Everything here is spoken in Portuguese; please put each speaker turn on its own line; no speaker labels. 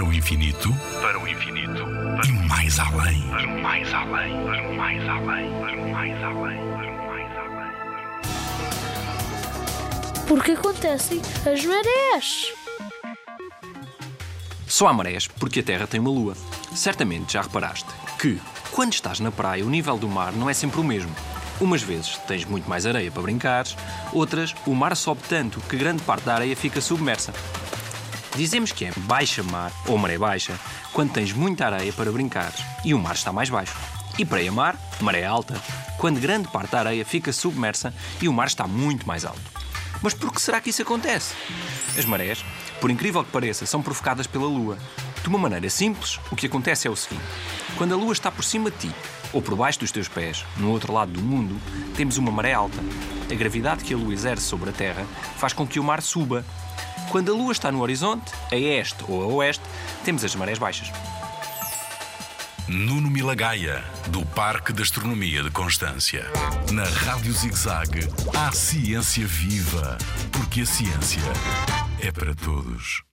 Para o infinito,
para o infinito,
e mais além.
para o mais além, para o mais além, para o mais além, para o mais além.
Porque acontecem as marés.
Só há marés porque a Terra tem uma lua. Certamente já reparaste que, quando estás na praia, o nível do mar não é sempre o mesmo. Umas vezes tens muito mais areia para brincares, outras o mar sobe tanto que grande parte da areia fica submersa. Dizemos que é baixa mar ou maré baixa quando tens muita areia para brincares e o mar está mais baixo. E praia-mar, maré alta, quando grande parte da areia fica submersa e o mar está muito mais alto. Mas por que será que isso acontece? As marés, por incrível que pareça, são provocadas pela Lua. De uma maneira simples, o que acontece é o seguinte: quando a Lua está por cima de ti ou por baixo dos teus pés, no outro lado do mundo, temos uma maré alta. A gravidade que a Lua exerce sobre a Terra faz com que o mar suba. Quando a Lua está no horizonte, a este ou a oeste, temos as marés baixas.
Nuno Milagaya, do Parque de Astronomia de Constância. Na Rádio ZigZag, há ciência viva. Porque a ciência é para todos.